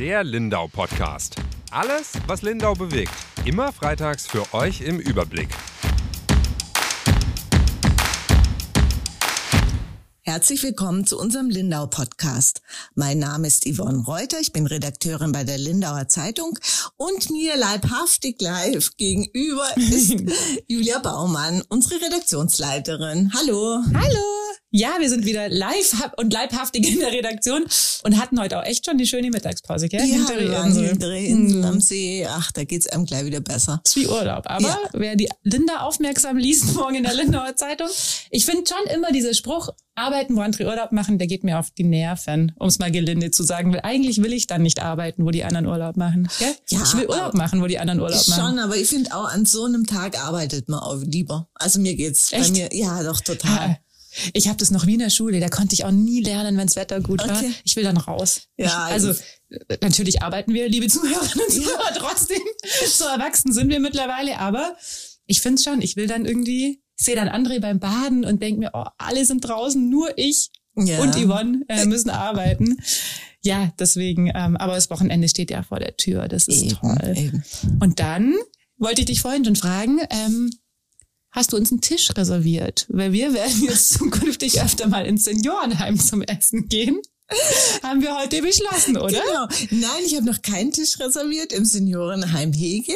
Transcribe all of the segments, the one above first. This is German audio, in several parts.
Der Lindau Podcast. Alles, was Lindau bewegt. Immer freitags für euch im Überblick. Herzlich willkommen zu unserem Lindau Podcast. Mein Name ist Yvonne Reuter, ich bin Redakteurin bei der Lindauer Zeitung und mir leibhaftig live gegenüber ist Julia Baumann, unsere Redaktionsleiterin. Hallo. Hallo. Ja, wir sind wieder live und leibhaftig in der Redaktion und hatten heute auch echt schon die schöne Mittagspause, gell? Ja, hintere Insel. Hintere Insel mhm. am See. Ach, da geht's einem gleich wieder besser. ist wie Urlaub. Aber ja. wer die Linda aufmerksam liest morgen in der Lindauer Zeitung, ich finde schon immer dieser Spruch, arbeiten, wo andere Urlaub machen, der geht mir auf die Nerven, um es mal gelinde zu sagen. Weil eigentlich will ich dann nicht arbeiten, wo die anderen Urlaub machen. Gell? Ja, ich will Urlaub machen, wo die anderen Urlaub machen. Schon, aber ich finde auch an so einem Tag arbeitet man auch lieber. Also mir geht's Echt? bei mir, ja doch total. Ja. Ich habe das noch wie in der Schule, da konnte ich auch nie lernen, wenn das Wetter gut war. Okay. Ich will dann raus. Ja, also natürlich arbeiten wir, liebe Zuhörerinnen und Zuhörer, trotzdem. So erwachsen sind wir mittlerweile, aber ich finde schon, ich will dann irgendwie, ich sehe dann André beim Baden und denke mir, oh, alle sind draußen, nur ich ja. und Yvonne äh, müssen arbeiten. Ja, deswegen, ähm, aber das Wochenende steht ja vor der Tür, das ist eben, toll. Eben. Und dann wollte ich dich vorhin schon fragen, ähm, hast du uns einen Tisch reserviert? Weil wir werden jetzt zukünftig öfter mal ins Seniorenheim zum Essen gehen. Haben wir heute beschlossen, oder? Genau. Nein, ich habe noch keinen Tisch reserviert im Seniorenheim Hege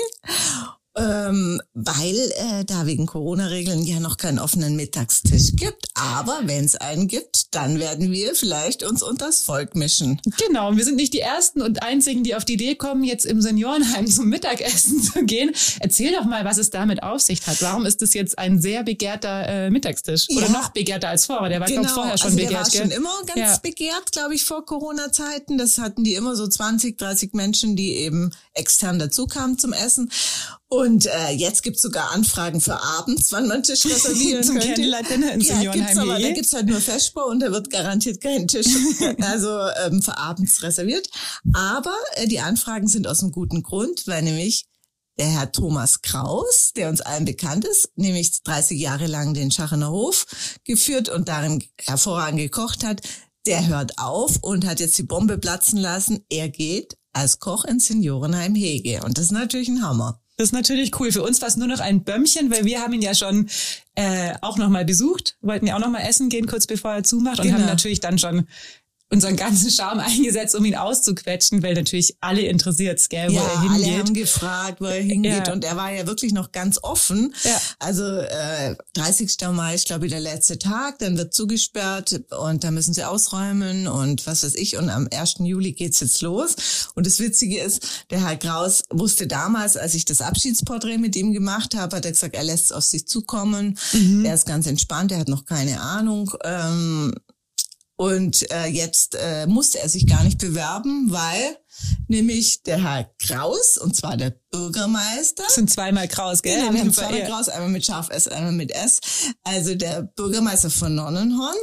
ähm, weil äh, da wegen Corona-Regeln ja noch keinen offenen Mittagstisch gibt. Aber wenn es einen gibt, dann werden wir vielleicht uns unters Volk mischen. Genau, und wir sind nicht die Ersten und Einzigen, die auf die Idee kommen, jetzt im Seniorenheim zum Mittagessen zu gehen. Erzähl doch mal, was es damit auf sich hat. Warum ist das jetzt ein sehr begehrter äh, Mittagstisch? Oder ja, noch begehrter als vorher? Der war, genau, glaube vorher schon also begehrt. Der war schon immer ganz ja. begehrt, glaube ich, vor Corona-Zeiten. Das hatten die immer so 20, 30 Menschen, die eben extern dazu kamen zum Essen. Und äh, jetzt gibt's sogar Anfragen für abends, wann man Tisch reservieren Zum könnte. Candlelight-Dinner in ja, gibt's aber, da gibt's halt nur Feschbau und da wird garantiert kein Tisch also ähm, für abends reserviert. Aber äh, die Anfragen sind aus einem guten Grund, weil nämlich der Herr Thomas Kraus, der uns allen bekannt ist, nämlich 30 Jahre lang den Schachener Hof geführt und darin hervorragend gekocht hat, der hört auf und hat jetzt die Bombe platzen lassen. Er geht als Koch in Seniorenheim Hege. Und das ist natürlich ein Hammer. Das ist natürlich cool. Für uns war es nur noch ein Bömmchen, weil wir haben ihn ja schon äh, auch nochmal besucht, wollten ja auch nochmal essen gehen, kurz bevor er zumacht und genau. haben natürlich dann schon unseren ganzen Charme eingesetzt, um ihn auszuquetschen, weil natürlich alle interessiert, gell, wo ja, er hingeht. alle haben gefragt, wo er hingeht ja. und er war ja wirklich noch ganz offen. Ja. Also äh, 30. Mai ist glaube ich der letzte Tag, dann wird zugesperrt und da müssen sie ausräumen und was weiß ich und am 1. Juli geht's jetzt los und das Witzige ist, der Herr Kraus wusste damals, als ich das Abschiedsporträt mit ihm gemacht habe, hat er gesagt, er lässt es auf sich zukommen, mhm. er ist ganz entspannt, er hat noch keine Ahnung, ähm, und äh, jetzt äh, musste er sich gar nicht bewerben, weil nämlich der Herr Kraus, und zwar der Bürgermeister. Das sind zweimal Kraus, gell? Genau, wir haben zweimal ja. Kraus, einmal mit Scharf S, einmal mit S. Also der Bürgermeister von Nonnenhorn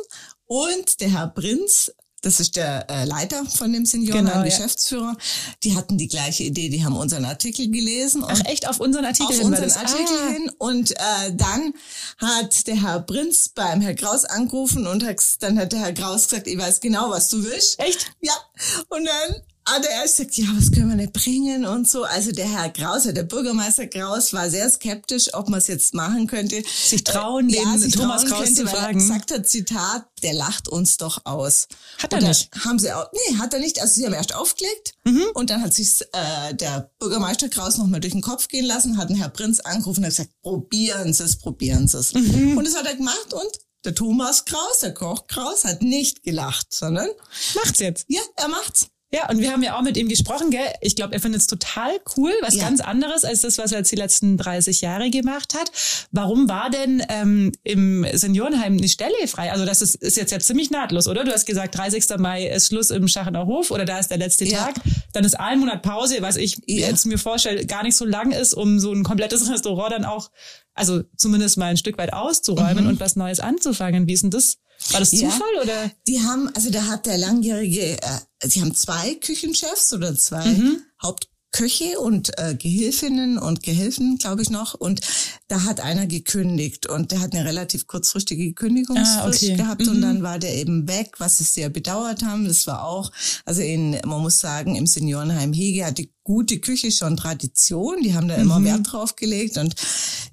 und der Herr Prinz das ist der äh, Leiter von dem Senioren, genau, Geschäftsführer. Ja. Die hatten die gleiche Idee, die haben unseren Artikel gelesen. Ach echt, auf unseren Artikel auf hin? unseren Artikel ah. hin. Und äh, dann hat der Herr Prinz beim Herr Kraus angerufen und hat, dann hat der Herr Kraus gesagt, ich weiß genau, was du willst. Echt? Ja. Und dann hat er erst gesagt, ja, was können wir nicht bringen und so. Also der Herr Kraus, der Bürgermeister Kraus, war sehr skeptisch, ob man es jetzt machen könnte. Sich trauen, äh, den ja, sich Thomas Kraus könnte, zu fragen. Er sagt er, Zitat, der lacht uns doch aus. Hat er nicht? Haben sie auch, nee, hat er nicht. Also sie haben erst aufgelegt mhm. und dann hat sich äh, der Bürgermeister Kraus nochmal durch den Kopf gehen lassen, hat den Herr Prinz angerufen und hat gesagt, probieren Sie es, probieren Sie es. Mhm. Und das hat er gemacht und der Thomas Kraus, der Koch Kraus, hat nicht gelacht, sondern macht's jetzt. Ja, er macht's. Ja, und wir haben ja auch mit ihm gesprochen, gell? Ich glaube, er findet es total cool, was ja. ganz anderes als das, was er jetzt die letzten 30 Jahre gemacht hat. Warum war denn ähm, im Seniorenheim eine Stelle frei? Also das ist, ist jetzt ja ziemlich nahtlos, oder? Du hast gesagt, 30. Mai ist Schluss im Schachener Hof oder da ist der letzte ja. Tag. Dann ist ein Monat Pause, was ich ja. jetzt mir vorstelle, gar nicht so lang ist, um so ein komplettes Restaurant dann auch, also zumindest mal ein Stück weit auszuräumen mhm. und was Neues anzufangen. Wie ist denn das? War das Zufall ja, oder? Die haben, also da hat der langjährige, äh, sie haben zwei Küchenchefs oder zwei mhm. Haupt Köche und äh, Gehilfinnen und Gehilfen, glaube ich noch. Und da hat einer gekündigt und der hat eine relativ kurzfristige Kündigungsfrist ah, okay. gehabt mhm. und dann war der eben weg, was sie sehr bedauert haben. Das war auch, also in, man muss sagen, im Seniorenheim Hege hat die gute Küche schon Tradition. Die haben da immer mhm. Wert drauf gelegt und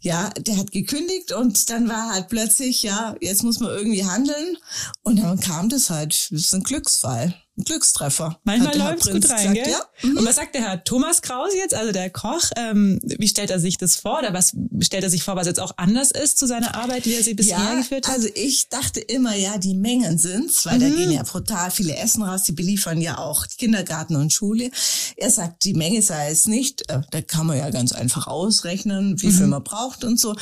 ja, der hat gekündigt und dann war halt plötzlich, ja, jetzt muss man irgendwie handeln und dann kam das halt, das ist ein Glücksfall. Glückstreffer. Manchmal läuft es gut rein, gesagt, gell? Ja? Mhm. Und was sagt der Herr Thomas Kraus jetzt, also der Koch? Ähm, wie stellt er sich das vor? Oder was stellt er sich vor, was jetzt auch anders ist zu seiner Arbeit, wie er sie bisher ja, geführt hat? Also ich dachte immer, ja, die Mengen sind's, weil mhm. da gehen ja brutal viele Essen raus. Die beliefern ja auch Kindergarten und Schule. Er sagt, die Menge sei es nicht. Äh, da kann man ja ganz einfach ausrechnen, wie viel mhm. man braucht und so.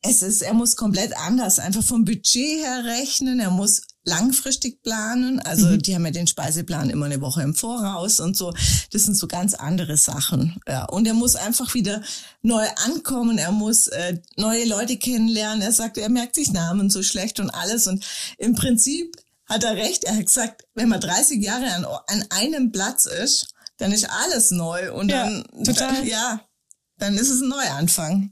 Es ist, er muss komplett anders, einfach vom Budget her rechnen. Er muss langfristig planen. Also mhm. die haben ja den Speiseplan immer eine Woche im Voraus und so. Das sind so ganz andere Sachen. Ja. Und er muss einfach wieder neu ankommen. Er muss äh, neue Leute kennenlernen. Er sagt, er merkt sich Namen so schlecht und alles. Und im Prinzip hat er recht. Er hat gesagt, wenn man 30 Jahre an, an einem Platz ist, dann ist alles neu. Und ja, dann, total. ja, dann ist es ein Neuanfang.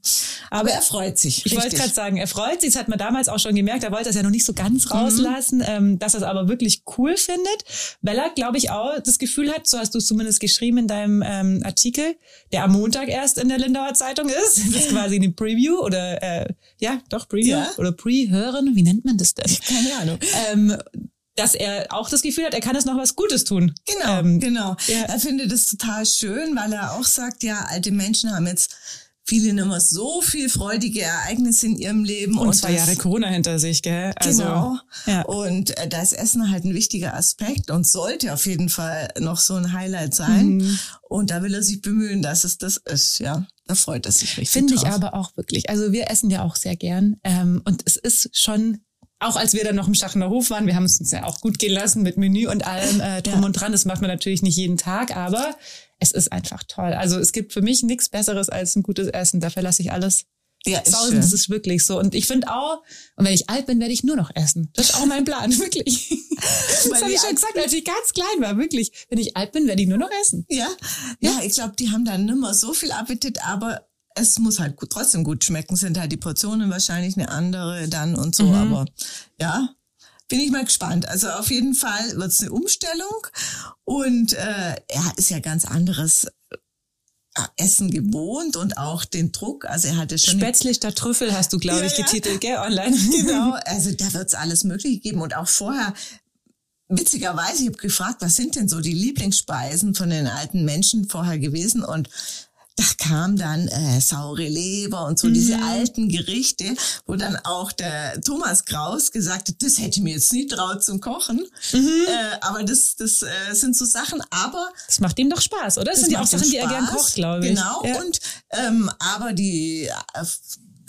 Aber, Aber er freut sich. Ich wollte gerade sagen, er freut sich. Das hat man damals auch schon gemerkt. Er wollte das ja noch nicht so ganz mhm. rauslassen, mhm. ähm, dass er es aber wirklich cool findet, weil er, glaube ich, auch das Gefühl hat, so hast du es zumindest geschrieben in deinem ähm, Artikel, der am Montag erst in der Lindauer Zeitung ist. Das ist quasi eine Preview oder äh, ja, doch Preview ja. oder Pre-Hören. Wie nennt man das denn? Keine Ahnung. Ähm, dass er auch das Gefühl hat, er kann es noch was Gutes tun. Genau, ähm, genau. Ja. Er findet es total schön, weil er auch sagt, ja, alte Menschen haben jetzt viele nicht mehr so viel freudige Ereignisse in ihrem Leben. Und, und zwei Jahre Corona hinter sich, gell? Also, genau. Ja. Und äh, da ist Essen halt ein wichtiger Aspekt und sollte auf jeden Fall noch so ein Highlight sein. Mhm. Und da will er sich bemühen, dass es das ist, ja. Da freut er sich richtig. Finde ich aber auch wirklich. Also wir essen ja auch sehr gern. Ähm, und es ist schon auch als wir dann noch im Schachener Hof waren, wir haben es uns ja auch gut gehen lassen mit Menü und allem äh, drum ja. und dran. Das macht man natürlich nicht jeden Tag, aber es ist einfach toll. Also es gibt für mich nichts Besseres als ein gutes Essen. Da verlasse ich alles. Ja, ist schön. Das ist wirklich so. Und ich finde auch, und wenn ich alt bin, werde ich nur noch essen. Das ist auch mein Plan, wirklich. das habe ich schon gesagt, als ich ganz klein war, wirklich. Wenn ich alt bin, werde ich nur noch essen. Ja, ja, ja ich glaube, die haben dann nimmer so viel Appetit, aber es muss halt gut, trotzdem gut schmecken, sind halt die Portionen wahrscheinlich eine andere dann und so, mhm. aber ja, bin ich mal gespannt. Also auf jeden Fall wird es eine Umstellung und äh, er ist ja ganz anderes äh, Essen gewohnt und auch den Druck. Also er hatte schon. Spätzlichter Trüffel hast du, glaube ja, ich, getitelt, ja. gell, online. Genau, also da wird es alles Mögliche geben. Und auch vorher, witzigerweise, ich habe gefragt, was sind denn so die Lieblingsspeisen von den alten Menschen vorher gewesen? Und da kam dann äh, saure Leber und so mhm. diese alten Gerichte, wo dann auch der Thomas Kraus gesagt hat, das hätte ich mir jetzt nicht traut zum Kochen. Mhm. Äh, aber das, das äh, sind so Sachen, aber... Das macht ihm doch Spaß, oder? Das, das sind ja auch Sachen, Spaß. die er gern kocht, glaube ich. Genau, ja. und ähm, aber die... Äh,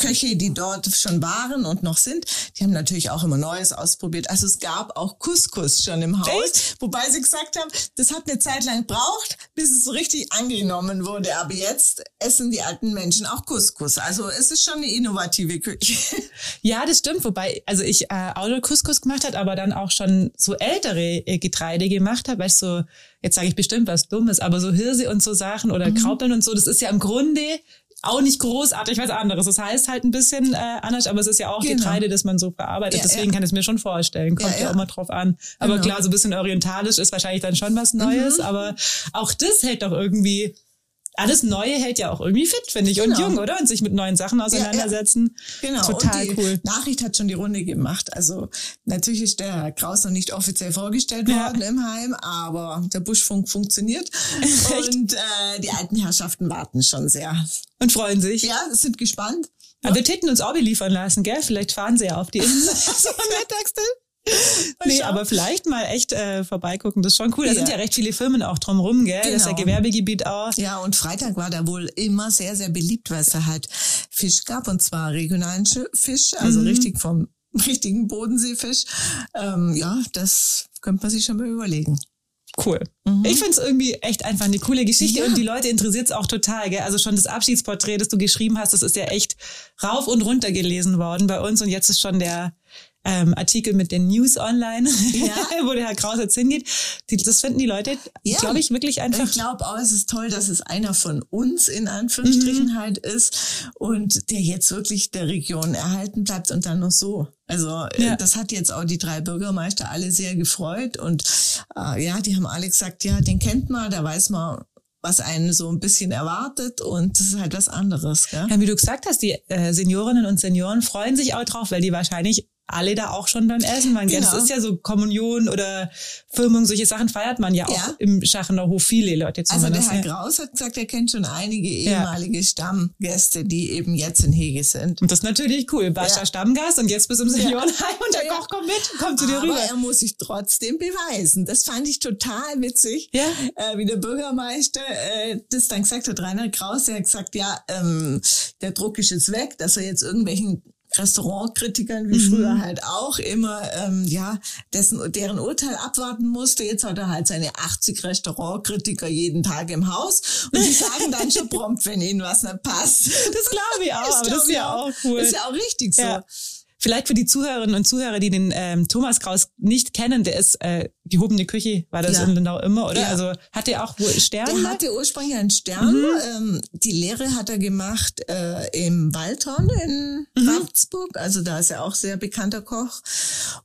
Köche, die dort schon waren und noch sind, die haben natürlich auch immer Neues ausprobiert. Also es gab auch Couscous schon im Haus, Echt? wobei sie gesagt haben, das hat eine Zeit lang gebraucht, bis es richtig angenommen wurde. Aber jetzt essen die alten Menschen auch Couscous. Also es ist schon eine innovative Küche. Ja, das stimmt. Wobei, also ich äh, auch nur Couscous gemacht hat, aber dann auch schon so ältere äh, Getreide gemacht habe, weil ich so jetzt sage ich bestimmt was Dummes, aber so Hirse und so Sachen oder mhm. Kraupeln und so, das ist ja im Grunde auch nicht großartig was anderes. Das heißt halt ein bisschen äh, anders, aber es ist ja auch genau. Getreide, das man so verarbeitet. Ja, Deswegen ja. kann ich es mir schon vorstellen. Kommt ja, ja. auch mal drauf an. Aber genau. klar, so ein bisschen orientalisch ist wahrscheinlich dann schon was Neues. Mhm. Aber auch das hält doch irgendwie alles Neue hält ja auch irgendwie fit, finde ich, genau. und jung, oder? Und sich mit neuen Sachen auseinandersetzen. Ja, ja. Genau. Total und die cool. Nachricht hat schon die Runde gemacht. Also natürlich ist der Herr Kraus noch nicht offiziell vorgestellt ja. worden im Heim, aber der Buschfunk funktioniert. und äh, die alten Herrschaften warten schon sehr. Und freuen sich. Ja, sind gespannt. Aber wir täten uns auch beliefern lassen, gell? Vielleicht fahren sie ja auf die Insel. so Mittagstil nee, aber vielleicht mal echt äh, vorbeigucken, das ist schon cool. Da ja. sind ja recht viele Firmen auch drumherum, gell? Genau. Das ist ja genau. Gewerbegebiet auch. Ja, und Freitag war da wohl immer sehr, sehr beliebt, weil es da halt Fisch gab und zwar regionalen Fisch, also mhm. richtig vom richtigen Bodenseefisch. Ähm, ja, das könnte man sich schon mal überlegen. Cool. Mhm. Ich finde es irgendwie echt einfach eine coole Geschichte ja. und die Leute interessiert es auch total. Gell? Also schon das Abschiedsporträt, das du geschrieben hast, das ist ja echt rauf und runter gelesen worden bei uns und jetzt ist schon der ähm, Artikel mit den News online, ja. wo der Herr Kraus jetzt hingeht. Die, das finden die Leute, ja. glaube ich, wirklich einfach. Ich glaube auch, es ist toll, dass es einer von uns in Anführungsstrichen mhm. halt ist und der jetzt wirklich der Region erhalten bleibt und dann noch so. Also äh, ja. das hat jetzt auch die drei Bürgermeister alle sehr gefreut und äh, ja, die haben alle gesagt, ja, den kennt man, da weiß man, was einen so ein bisschen erwartet und das ist halt was anderes. Gell? Ja, wie du gesagt hast, die äh, Seniorinnen und Senioren freuen sich auch drauf, weil die wahrscheinlich alle da auch schon beim Essen waren. Genau. Das ist ja so Kommunion oder Firmung, solche Sachen feiert man ja auch ja. im Schachener Hof viele Leute zumindest. Also der Herr Graus hat gesagt, er kennt schon einige ehemalige ja. Stammgäste, die eben jetzt in Hege sind. Und das ist natürlich cool. Warst ja. Stammgast und jetzt bist du im Seniorenheim und der Koch kommt mit, kommt zu dir Aber rüber. er muss sich trotzdem beweisen. Das fand ich total witzig, ja. äh, wie der Bürgermeister äh, das dann gesagt hat. Rainer Kraus, der hat gesagt, ja, ähm, der Druck ist jetzt weg, dass er jetzt irgendwelchen Restaurantkritikern wie mhm. früher halt auch immer ähm, ja dessen deren Urteil abwarten musste. Jetzt hat er halt seine 80 Restaurantkritiker jeden Tag im Haus und die sagen dann schon prompt, wenn ihnen was nicht passt. Das glaube ich auch, das aber das ist ja auch cool. Das ist ja auch richtig so. Ja. Vielleicht für die Zuhörerinnen und Zuhörer, die den ähm, Thomas Kraus nicht kennen, der ist äh, gehobene Küche, war das ja. in Lindau immer, oder? Ja. Also hat er auch wohl Stern? Der hatte ursprünglich einen Stern. Mhm. Ähm, die Lehre hat er gemacht äh, im Waldhorn in mhm. Ravensburg. Also da ist er auch sehr bekannter Koch.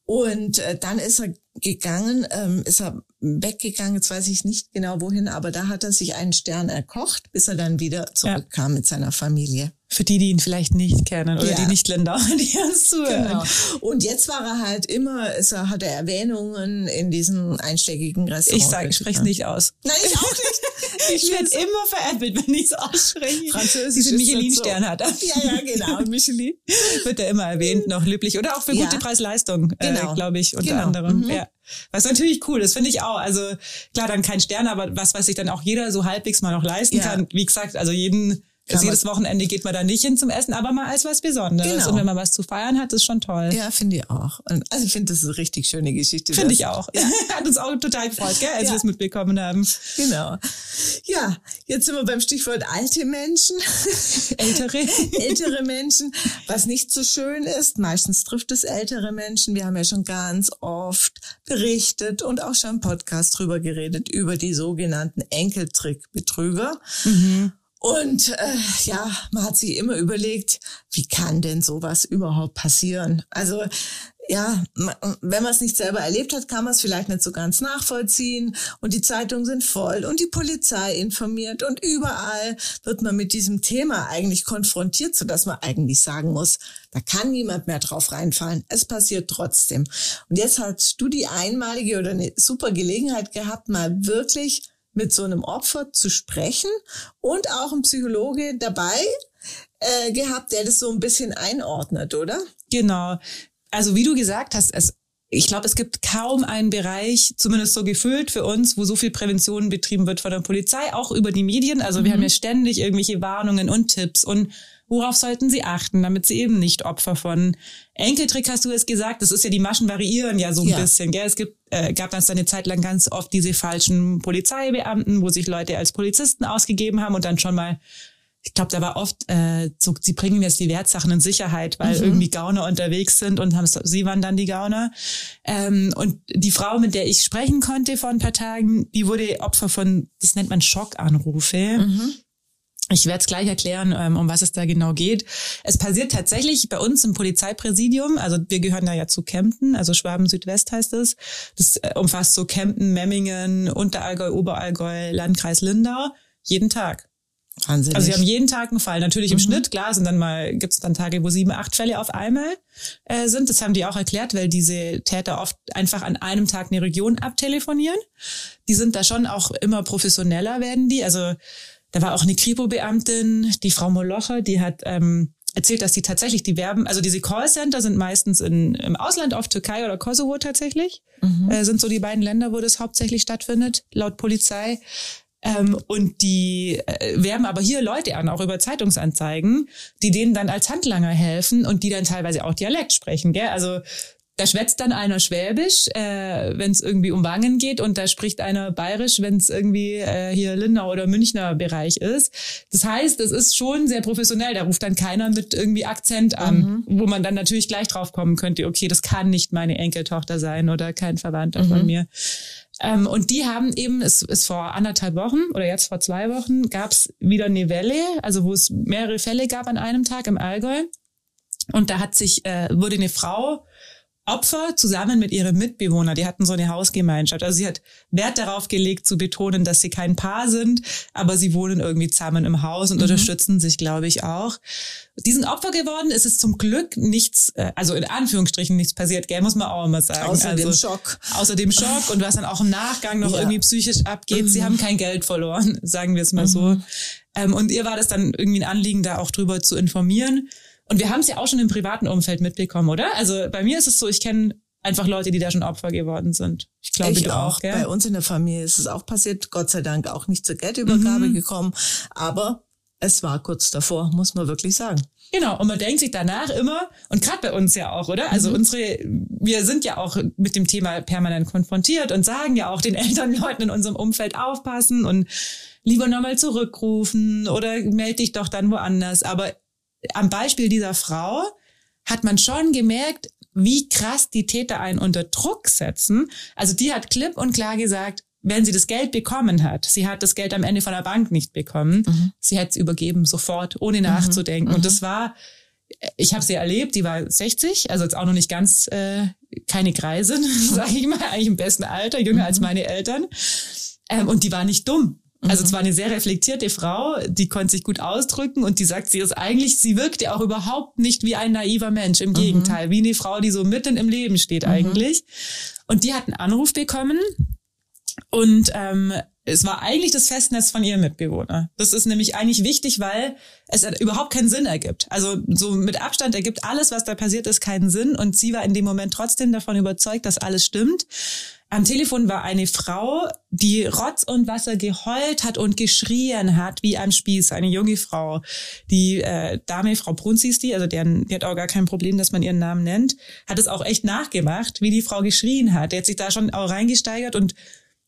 Und äh, dann ist er gegangen, ähm, ist er weggegangen, jetzt weiß ich nicht genau wohin, aber da hat er sich einen Stern erkocht, bis er dann wieder zurückkam ja. mit seiner Familie. Für die, die ihn vielleicht nicht kennen oder ja. die nicht Länder, die uns zuhören. Genau. Und jetzt war er halt immer, es hat er Erwähnungen in diesen einschlägigen Restaurants. Ich sage, ich spreche es nicht aus. Nein, ich auch nicht. Ich werde immer veräppelt, wenn ich es ausspreche. Französisch Diese Michelin-Stern so. hat er. Ja, ja, genau. Michelin. Wird er immer erwähnt, noch löblich. Oder auch für ja. gute Preis-Leistung, äh, genau. äh, glaube ich, unter genau. anderem. Mhm. Ja. Was natürlich cool ist, finde ich auch. Also klar, dann kein Stern, aber was, was sich dann auch jeder so halbwegs mal noch leisten ja. kann. Wie gesagt, also jeden also jedes Wochenende geht man da nicht hin zum Essen, aber mal als was Besonderes. Genau. Und wenn man was zu feiern hat, ist schon toll. Ja, finde ich auch. Also ich finde, das ist eine richtig schöne Geschichte. Finde ich auch. Ja. hat uns auch total gefreut, gell, als ja. wir es mitbekommen haben. Genau. Ja, jetzt sind wir beim Stichwort alte Menschen. Ältere. ältere Menschen. Was nicht so schön ist, meistens trifft es ältere Menschen. Wir haben ja schon ganz oft berichtet und auch schon im Podcast drüber geredet, über die sogenannten Enkeltrickbetrüger. Mhm. Und äh, ja, man hat sich immer überlegt, wie kann denn sowas überhaupt passieren? Also ja, wenn man es nicht selber erlebt hat, kann man es vielleicht nicht so ganz nachvollziehen. Und die Zeitungen sind voll und die Polizei informiert und überall wird man mit diesem Thema eigentlich konfrontiert, so dass man eigentlich sagen muss, da kann niemand mehr drauf reinfallen. Es passiert trotzdem. Und jetzt hast du die einmalige oder eine super Gelegenheit gehabt, mal wirklich mit so einem Opfer zu sprechen und auch ein Psychologe dabei äh, gehabt, der das so ein bisschen einordnet, oder? Genau. Also wie du gesagt hast, es ich glaube, es gibt kaum einen Bereich, zumindest so gefüllt für uns, wo so viel Prävention betrieben wird von der Polizei, auch über die Medien. Also mhm. wir haben ja ständig irgendwelche Warnungen und Tipps und worauf sollten sie achten, damit sie eben nicht Opfer von Enkeltrick hast du es gesagt, das ist ja die Maschen variieren ja so ein ja. bisschen, gell? Es gibt äh, gab dann eine Zeit lang ganz oft diese falschen Polizeibeamten, wo sich Leute als Polizisten ausgegeben haben und dann schon mal ich glaube, da war oft äh, so, sie bringen jetzt die Wertsachen in Sicherheit, weil mhm. irgendwie Gauner unterwegs sind und haben, sie waren dann die Gauner. Ähm, und die Frau, mit der ich sprechen konnte vor ein paar Tagen, die wurde Opfer von, das nennt man Schockanrufe. Mhm. Ich werde es gleich erklären, ähm, um was es da genau geht. Es passiert tatsächlich bei uns im Polizeipräsidium, also wir gehören da ja zu Kempten, also Schwaben Südwest heißt es. Das äh, umfasst so Kempten, Memmingen, Unterallgäu, Oberallgäu, Landkreis Lindau, jeden Tag. Wahnsinnig. Also wir haben jeden Tag einen Fall. Natürlich im mhm. Schnitt, klar, sind dann mal, gibt es dann Tage, wo sieben, acht Fälle auf einmal äh, sind. Das haben die auch erklärt, weil diese Täter oft einfach an einem Tag eine Region abtelefonieren. Die sind da schon auch immer professioneller, werden die. Also da war auch eine Kripo-Beamtin, die Frau Molocher, die hat ähm, erzählt, dass die tatsächlich die Werben, also diese Callcenter sind meistens in, im Ausland, auf Türkei oder Kosovo tatsächlich, mhm. äh, sind so die beiden Länder, wo das hauptsächlich stattfindet, laut Polizei. Ähm, und die äh, werben aber hier Leute an, auch über Zeitungsanzeigen, die denen dann als Handlanger helfen und die dann teilweise auch Dialekt sprechen. Gell? Also da schwätzt dann einer Schwäbisch, äh, wenn es irgendwie um Wangen geht, und da spricht einer Bayerisch, wenn es irgendwie äh, hier Lindau oder Münchner Bereich ist. Das heißt, es ist schon sehr professionell. Da ruft dann keiner mit irgendwie Akzent an, mhm. wo man dann natürlich gleich drauf kommen könnte, okay, das kann nicht meine Enkeltochter sein oder kein Verwandter mhm. von mir. Ähm, und die haben eben, es ist vor anderthalb Wochen oder jetzt vor zwei Wochen, gab es wieder eine Welle, also wo es mehrere Fälle gab an einem Tag im Allgäu. Und da hat sich, äh, wurde eine Frau Opfer zusammen mit ihrem Mitbewohner, die hatten so eine Hausgemeinschaft. Also sie hat Wert darauf gelegt zu betonen, dass sie kein Paar sind, aber sie wohnen irgendwie zusammen im Haus und mhm. unterstützen sich, glaube ich, auch. Die sind Opfer geworden, es ist zum Glück nichts, äh, also in Anführungsstrichen nichts passiert, gell, muss man auch immer sagen. Außer also, dem Schock. Außer dem Schock und was dann auch im Nachgang noch ja. irgendwie psychisch abgeht. Mhm. Sie haben kein Geld verloren, sagen wir es mal mhm. so. Ähm, und ihr war das dann irgendwie ein Anliegen, da auch drüber zu informieren. Und wir haben es ja auch schon im privaten Umfeld mitbekommen, oder? Also bei mir ist es so, ich kenne einfach Leute, die da schon Opfer geworden sind. Ich glaube, ich auch. Gell? Bei uns in der Familie ist es auch passiert, Gott sei Dank auch nicht zur Geldübergabe mhm. gekommen, aber es war kurz davor, muss man wirklich sagen. Genau, und man denkt sich danach immer, und gerade bei uns ja auch, oder? Also mhm. unsere, wir sind ja auch mit dem Thema permanent konfrontiert und sagen ja auch den Elternleuten in unserem Umfeld aufpassen und lieber nochmal zurückrufen oder melde dich doch dann woanders. Aber am Beispiel dieser Frau hat man schon gemerkt, wie krass die Täter einen unter Druck setzen. Also die hat klipp und klar gesagt, wenn sie das Geld bekommen hat, sie hat das Geld am Ende von der Bank nicht bekommen, mhm. sie hätte es übergeben sofort, ohne mhm. nachzudenken. Mhm. Und das war, ich habe sie erlebt, die war 60, also jetzt auch noch nicht ganz äh, keine Greisin, sage ich mal, eigentlich im besten Alter, jünger als mhm. meine Eltern. Ähm, und die war nicht dumm. Also mhm. zwar eine sehr reflektierte Frau, die konnte sich gut ausdrücken und die sagt, sie ist eigentlich, sie wirkt ja auch überhaupt nicht wie ein naiver Mensch. Im mhm. Gegenteil, wie eine Frau, die so mitten im Leben steht mhm. eigentlich. Und die hat einen Anruf bekommen und ähm, es war eigentlich das Festnetz von ihrem Mitbewohner. Das ist nämlich eigentlich wichtig, weil es überhaupt keinen Sinn ergibt. Also so mit Abstand ergibt alles, was da passiert ist, keinen Sinn. Und sie war in dem Moment trotzdem davon überzeugt, dass alles stimmt. Am Telefon war eine Frau, die Rotz und Wasser geheult hat und geschrien hat wie am Spieß. Eine junge Frau. Die äh, Dame, Frau Brunz hieß die, also deren, die hat auch gar kein Problem, dass man ihren Namen nennt, hat es auch echt nachgemacht, wie die Frau geschrien hat. Der hat sich da schon auch reingesteigert und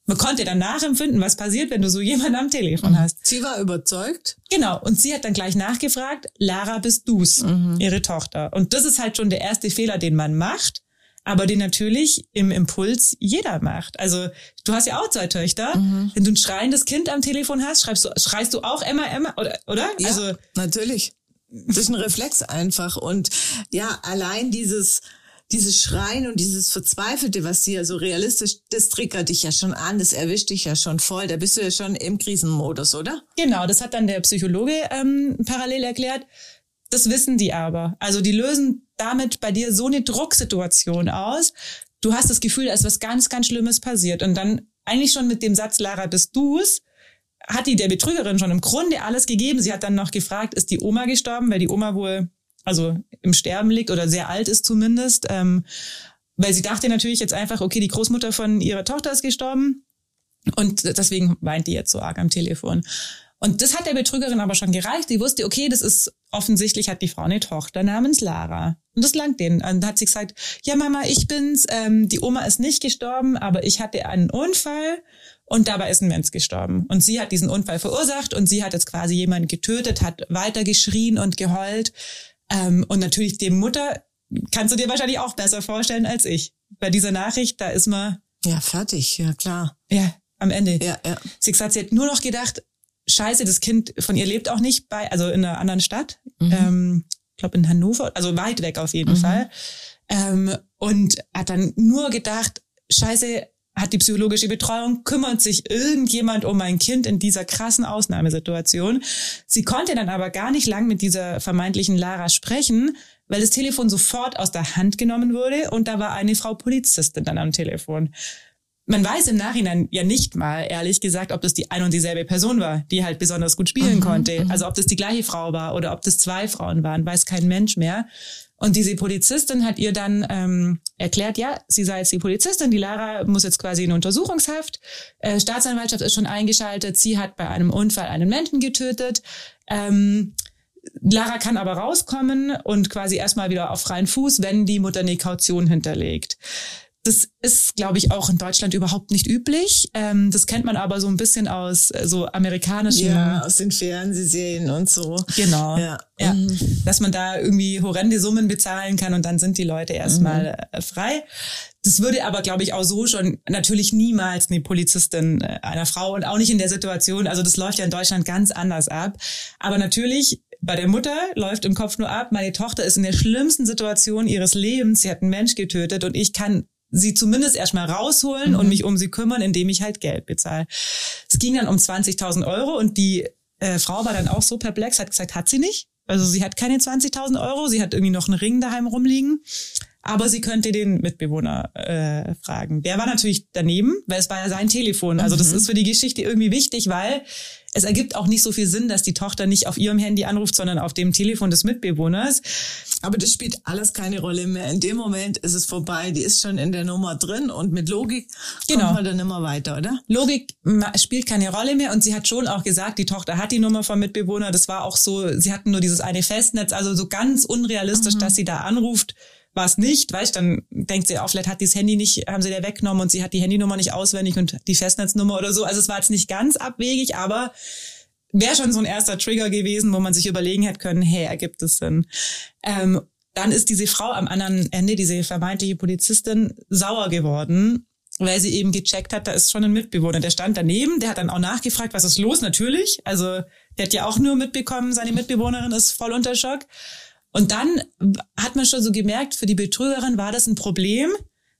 man konnte dann nachempfinden, was passiert, wenn du so jemanden am Telefon mhm. hast. Sie war überzeugt. Genau. Und sie hat dann gleich nachgefragt, Lara, bist du's? Mhm. Ihre Tochter. Und das ist halt schon der erste Fehler, den man macht aber den natürlich im Impuls jeder macht. Also du hast ja auch zwei Töchter. Mhm. Wenn du ein schreiendes Kind am Telefon hast, schreibst du, schreist du auch Emma, Emma, oder? oder? Ja, also natürlich. Das ist ein Reflex einfach. Und ja, allein dieses, dieses Schreien und dieses Verzweifelte, was dir so realistisch, das triggert dich ja schon an, das erwischt dich ja schon voll. Da bist du ja schon im Krisenmodus, oder? Genau, das hat dann der Psychologe ähm, parallel erklärt. Das wissen die aber. Also die lösen damit bei dir so eine Drucksituation aus. Du hast das Gefühl, da ist was ganz, ganz Schlimmes passiert. Und dann eigentlich schon mit dem Satz, Lara, bist du's, hat die der Betrügerin schon im Grunde alles gegeben. Sie hat dann noch gefragt, ist die Oma gestorben, weil die Oma wohl also im Sterben liegt oder sehr alt ist zumindest. Ähm, weil sie dachte natürlich jetzt einfach, okay, die Großmutter von ihrer Tochter ist gestorben. Und deswegen weint die jetzt so arg am Telefon. Und das hat der Betrügerin aber schon gereicht. Die wusste, okay, das ist offensichtlich hat die Frau eine Tochter namens Lara. Und das langt denen. Und dann hat sie gesagt, ja Mama, ich bin's. Ähm, die Oma ist nicht gestorben, aber ich hatte einen Unfall und dabei ist ein Mensch gestorben. Und sie hat diesen Unfall verursacht und sie hat jetzt quasi jemanden getötet, hat weiter geschrien und geheult. Ähm, und natürlich die Mutter kannst du dir wahrscheinlich auch besser vorstellen als ich. Bei dieser Nachricht, da ist man ja fertig, ja klar. Ja, am Ende. Ja, ja. Sie hat, sie hat nur noch gedacht, scheiße, das Kind von ihr lebt auch nicht bei, also in einer anderen Stadt. Mhm. Ähm, ich glaube in Hannover, also weit weg auf jeden mhm. Fall. Ähm, und hat dann nur gedacht, scheiße, hat die psychologische Betreuung, kümmert sich irgendjemand um mein Kind in dieser krassen Ausnahmesituation. Sie konnte dann aber gar nicht lang mit dieser vermeintlichen Lara sprechen, weil das Telefon sofort aus der Hand genommen wurde und da war eine Frau Polizistin dann am Telefon man weiß im Nachhinein ja nicht mal, ehrlich gesagt, ob das die ein und dieselbe Person war, die halt besonders gut spielen mhm, konnte. Mhm. Also ob das die gleiche Frau war oder ob das zwei Frauen waren, weiß kein Mensch mehr. Und diese Polizistin hat ihr dann ähm, erklärt, ja, sie sei jetzt die Polizistin, die Lara muss jetzt quasi in Untersuchungshaft. Äh, Staatsanwaltschaft ist schon eingeschaltet, sie hat bei einem Unfall einen Menschen getötet. Ähm, Lara kann aber rauskommen und quasi erstmal wieder auf freien Fuß, wenn die Mutter eine Kaution hinterlegt. Das ist, glaube ich, auch in Deutschland überhaupt nicht üblich. Ähm, das kennt man aber so ein bisschen aus äh, so amerikanischen. Ja, aus den Fernsehserien und so. Genau. Ja. ja. Mhm. Dass man da irgendwie horrende Summen bezahlen kann und dann sind die Leute erstmal mhm. Äh, frei. Das würde aber, glaube ich, auch so schon natürlich niemals eine Polizistin äh, einer Frau und auch nicht in der Situation. Also das läuft ja in Deutschland ganz anders ab. Aber natürlich bei der Mutter läuft im Kopf nur ab, meine Tochter ist in der schlimmsten Situation ihres Lebens, sie hat einen Mensch getötet und ich kann sie zumindest erstmal rausholen mhm. und mich um sie kümmern, indem ich halt Geld bezahle. Es ging dann um 20.000 Euro und die äh, Frau war dann auch so perplex, hat gesagt, hat sie nicht. Also sie hat keine 20.000 Euro, sie hat irgendwie noch einen Ring daheim rumliegen. Aber sie könnte den Mitbewohner äh, fragen. Der war natürlich daneben, weil es war ja sein Telefon. Also das mhm. ist für die Geschichte irgendwie wichtig, weil es ergibt auch nicht so viel Sinn, dass die Tochter nicht auf ihrem Handy anruft, sondern auf dem Telefon des Mitbewohners. Aber das spielt alles keine Rolle mehr. In dem Moment ist es vorbei. Die ist schon in der Nummer drin und mit Logik genau. kommt man dann immer weiter, oder? Logik spielt keine Rolle mehr und sie hat schon auch gesagt, die Tochter hat die Nummer vom Mitbewohner. Das war auch so, sie hatten nur dieses eine Festnetz, also so ganz unrealistisch, mhm. dass sie da anruft war es nicht, weißt, dann denkt sie auch, vielleicht hat die das Handy nicht, haben sie der weggenommen und sie hat die Handynummer nicht auswendig und die Festnetznummer oder so. Also es war jetzt nicht ganz abwegig, aber wäre schon so ein erster Trigger gewesen, wo man sich überlegen hätte können, hey, ergibt es Sinn? Ähm, dann ist diese Frau am anderen Ende, diese vermeintliche Polizistin, sauer geworden, weil sie eben gecheckt hat, da ist schon ein Mitbewohner. Der stand daneben, der hat dann auch nachgefragt, was ist los? Natürlich. Also der hat ja auch nur mitbekommen, seine Mitbewohnerin ist voll unter Schock. Und dann hat man schon so gemerkt, für die Betrügerin war das ein Problem,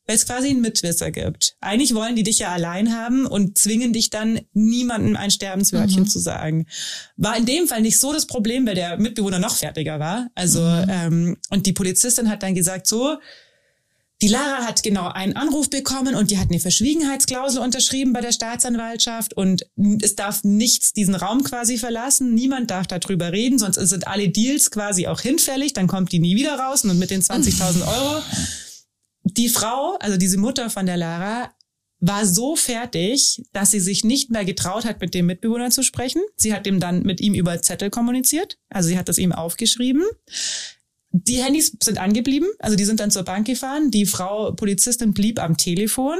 weil es quasi einen Mitwisser gibt. Eigentlich wollen die dich ja allein haben und zwingen dich dann, niemandem ein Sterbenswörtchen mhm. zu sagen. War in dem Fall nicht so das Problem, weil der Mitbewohner noch fertiger war. Also, mhm. ähm, und die Polizistin hat dann gesagt, so, die Lara hat genau einen Anruf bekommen und die hat eine Verschwiegenheitsklausel unterschrieben bei der Staatsanwaltschaft und es darf nichts diesen Raum quasi verlassen. Niemand darf darüber reden, sonst sind alle Deals quasi auch hinfällig. Dann kommt die nie wieder raus und mit den 20.000 Euro. Die Frau, also diese Mutter von der Lara, war so fertig, dass sie sich nicht mehr getraut hat, mit dem Mitbewohner zu sprechen. Sie hat ihm dann mit ihm über Zettel kommuniziert. Also sie hat das ihm aufgeschrieben. Die Handys sind angeblieben, also die sind dann zur Bank gefahren. Die Frau Polizistin blieb am Telefon.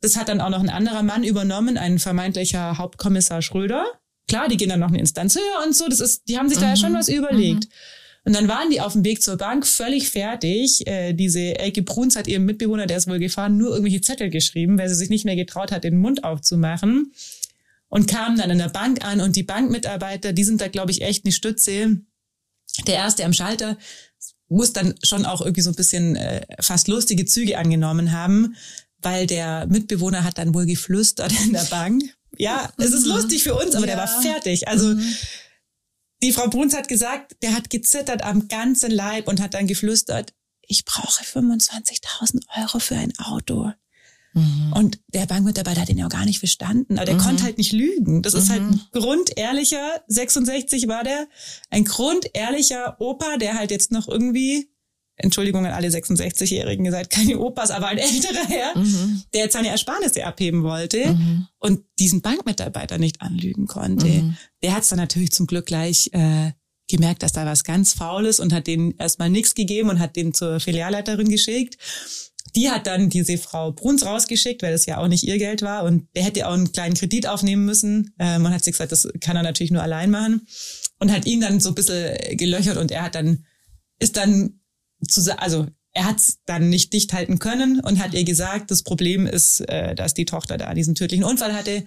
Das hat dann auch noch ein anderer Mann übernommen, ein vermeintlicher Hauptkommissar Schröder. Klar, die gehen dann noch eine Instanz höher und so. Das ist, die haben sich mhm. da ja schon mhm. was überlegt. Mhm. Und dann waren die auf dem Weg zur Bank völlig fertig. Äh, diese Elke Bruns hat ihrem Mitbewohner, der ist wohl gefahren, nur irgendwelche Zettel geschrieben, weil sie sich nicht mehr getraut hat, den Mund aufzumachen. Und kamen dann in der Bank an und die Bankmitarbeiter, die sind da, glaube ich, echt eine Stütze. Der erste am Schalter muss dann schon auch irgendwie so ein bisschen äh, fast lustige Züge angenommen haben, weil der Mitbewohner hat dann wohl geflüstert in der Bank. Ja, es ist mhm. lustig für uns, aber ja. der war fertig. Also mhm. die Frau Bruns hat gesagt, der hat gezittert am ganzen Leib und hat dann geflüstert, ich brauche 25.000 Euro für ein Auto. Mhm. Und der Bankmitarbeiter hat ihn ja auch gar nicht verstanden. Aber der mhm. konnte halt nicht lügen. Das mhm. ist halt ein mhm. grundehrlicher, 66 war der, ein grundehrlicher Opa, der halt jetzt noch irgendwie, Entschuldigung an alle 66-Jährigen, ihr seid keine Opas, aber ein älterer Herr, mhm. der jetzt seine Ersparnisse abheben wollte mhm. und diesen Bankmitarbeiter nicht anlügen konnte. Der hat es dann natürlich zum Glück gleich äh, gemerkt, dass da was ganz faul ist und hat denen erstmal nichts gegeben und hat den zur Filialleiterin geschickt die hat dann diese Frau Bruns rausgeschickt, weil das ja auch nicht ihr Geld war und der hätte auch einen kleinen Kredit aufnehmen müssen. Äh, man hat sich gesagt, das kann er natürlich nur allein machen und hat ihn dann so ein bisschen gelöchert und er hat dann, ist dann zu, also er hat es dann nicht dicht halten können und hat ihr gesagt, das Problem ist, äh, dass die Tochter da diesen tödlichen Unfall hatte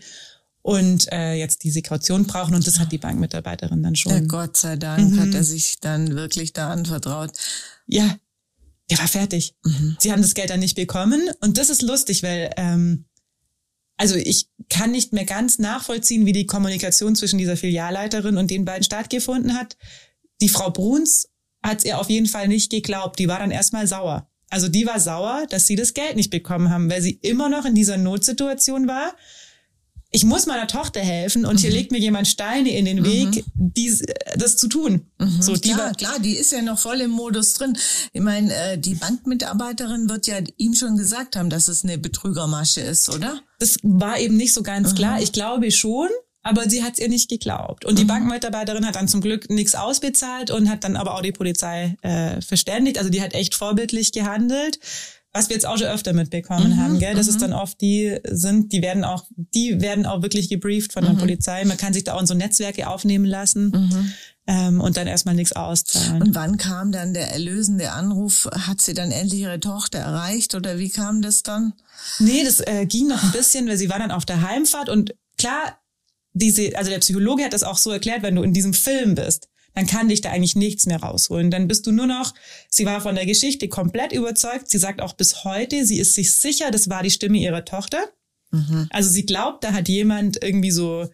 und äh, jetzt diese Kaution brauchen und das hat die Bankmitarbeiterin dann schon. Ja, Gott sei Dank mhm. hat er sich dann wirklich da anvertraut. Ja, der war fertig. Mhm. Sie haben das Geld dann nicht bekommen. Und das ist lustig, weil ähm, also ich kann nicht mehr ganz nachvollziehen, wie die Kommunikation zwischen dieser Filialleiterin und den beiden stattgefunden hat. Die Frau Bruns hat es ihr auf jeden Fall nicht geglaubt. Die war dann erstmal sauer. Also die war sauer, dass sie das Geld nicht bekommen haben, weil sie immer noch in dieser Notsituation war ich muss meiner Tochter helfen und mhm. hier legt mir jemand Steine in den Weg, mhm. dies, das zu tun. Mhm. So, die klar, klar, die ist ja noch voll im Modus drin. Ich meine, äh, die Bankmitarbeiterin wird ja ihm schon gesagt haben, dass es eine Betrügermasche ist, oder? Das war eben nicht so ganz klar. Ich glaube schon, aber sie hat es ihr nicht geglaubt. Und die mhm. Bankmitarbeiterin hat dann zum Glück nichts ausbezahlt und hat dann aber auch die Polizei äh, verständigt. Also die hat echt vorbildlich gehandelt. Was wir jetzt auch schon öfter mitbekommen mhm, haben, gell? Das ist mhm. dann oft die sind, die werden auch, die werden auch wirklich gebrieft von der mhm. Polizei. Man kann sich da auch in so Netzwerke aufnehmen lassen. Mhm. Ähm, und dann erstmal nichts auszahlen. Und wann kam dann der erlösende Anruf? Hat sie dann endlich ihre Tochter erreicht oder wie kam das dann? Nee, das äh, ging noch ein bisschen, weil sie war dann auf der Heimfahrt und klar, diese, also der Psychologe hat das auch so erklärt, wenn du in diesem Film bist, dann kann dich da eigentlich nichts mehr rausholen. Dann bist du nur noch, sie war von der Geschichte komplett überzeugt. Sie sagt auch bis heute, sie ist sich sicher, das war die Stimme ihrer Tochter. Mhm. Also sie glaubt, da hat jemand irgendwie so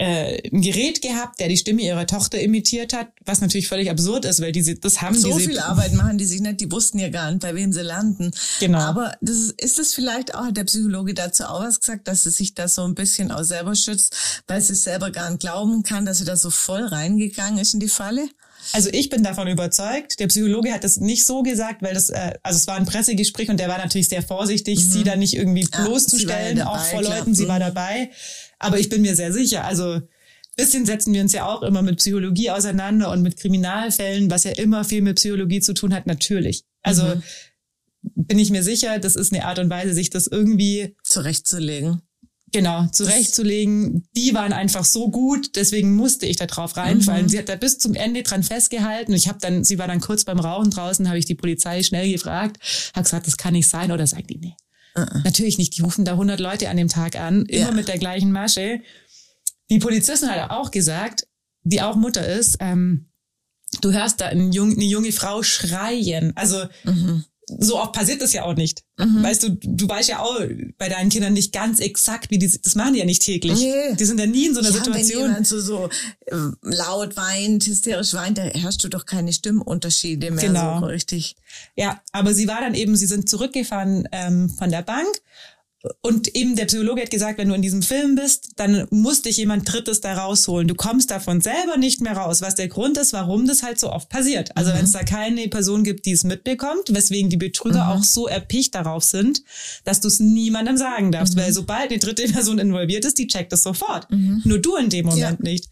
äh, ein Gerät gehabt, der die Stimme ihrer Tochter imitiert hat, was natürlich völlig absurd ist, weil diese, das haben so viel Arbeit machen die sich nicht, die wussten ja gar nicht, bei wem sie landen. Genau. Aber das ist, ist es vielleicht auch, hat der Psychologe dazu auch was gesagt, dass sie sich da so ein bisschen auch selber schützt, weil sie selber gar nicht glauben kann, dass sie da so voll reingegangen ist in die Falle? Also ich bin davon überzeugt. Der Psychologe hat das nicht so gesagt, weil das, äh, also es war ein Pressegespräch und der war natürlich sehr vorsichtig, mhm. sie da nicht irgendwie bloßzustellen, ja, dabei, auch vor Leuten. Sie war mhm. dabei. Aber ich bin mir sehr sicher, also bisschen setzen wir uns ja auch immer mit Psychologie auseinander und mit Kriminalfällen, was ja immer viel mit Psychologie zu tun hat, natürlich. Also mhm. bin ich mir sicher, das ist eine Art und Weise, sich das irgendwie zurechtzulegen. Genau, zurechtzulegen. Die waren einfach so gut, deswegen musste ich da drauf reinfallen. Mhm. Sie hat da bis zum Ende dran festgehalten. Ich habe dann, sie war dann kurz beim Rauchen draußen, habe ich die Polizei schnell gefragt, habe gesagt, das kann nicht sein, oder sagt die, nee, Uh-uh. Natürlich nicht. Die rufen da 100 Leute an dem Tag an, immer ja. mit der gleichen Masche. Die Polizistin hat auch gesagt, die auch Mutter ist, ähm, du hörst da eine junge, eine junge Frau schreien. Also mhm so oft passiert das ja auch nicht. Mhm. Weißt du, du weißt ja auch bei deinen Kindern nicht ganz exakt, wie die, das machen die ja nicht täglich. Nee. Die sind ja nie in so einer ja, Situation. Wenn jemand so, so äh, laut weint, hysterisch weint, da hörst du doch keine Stimmunterschiede mehr genau. so richtig. Ja, aber sie war dann eben, sie sind zurückgefahren ähm, von der Bank und eben der Psychologe hat gesagt, wenn du in diesem Film bist, dann muss dich jemand Drittes da rausholen. Du kommst davon selber nicht mehr raus, was der Grund ist, warum das halt so oft passiert. Also mhm. wenn es da keine Person gibt, die es mitbekommt, weswegen die Betrüger mhm. auch so erpicht darauf sind, dass du es niemandem sagen darfst. Mhm. Weil sobald eine dritte Person involviert ist, die checkt es sofort. Mhm. Nur du in dem Moment ja. nicht.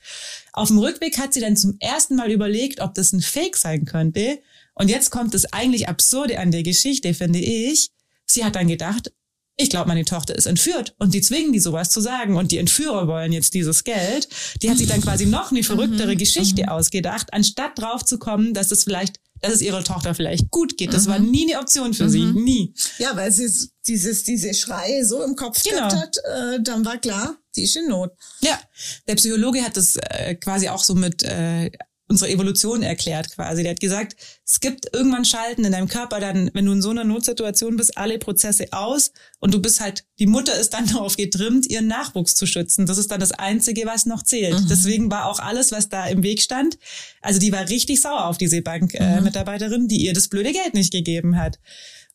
Auf dem Rückweg hat sie dann zum ersten Mal überlegt, ob das ein Fake sein könnte. Und jetzt kommt das eigentlich Absurde an der Geschichte, finde ich. Sie hat dann gedacht, ich glaube, meine Tochter ist entführt und die zwingen die sowas zu sagen und die Entführer wollen jetzt dieses Geld. Die hat sich dann quasi noch eine verrücktere mhm. Geschichte mhm. ausgedacht, anstatt drauf zu kommen, dass es vielleicht dass es ihrer Tochter vielleicht gut geht. Das mhm. war nie eine Option für mhm. sie, nie. Ja, weil sie dieses diese Schreie so im Kopf genau. gehabt hat, äh, dann war klar, die ist in Not. Ja, der Psychologe hat das äh, quasi auch so mit äh, unsere Evolution erklärt quasi. Der hat gesagt, es gibt irgendwann Schalten in deinem Körper, dann, wenn du in so einer Notsituation bist, alle Prozesse aus und du bist halt, die Mutter ist dann darauf getrimmt, ihren Nachwuchs zu schützen. Das ist dann das Einzige, was noch zählt. Mhm. Deswegen war auch alles, was da im Weg stand, also die war richtig sauer auf diese Bankmitarbeiterin, äh, mhm. die ihr das blöde Geld nicht gegeben hat.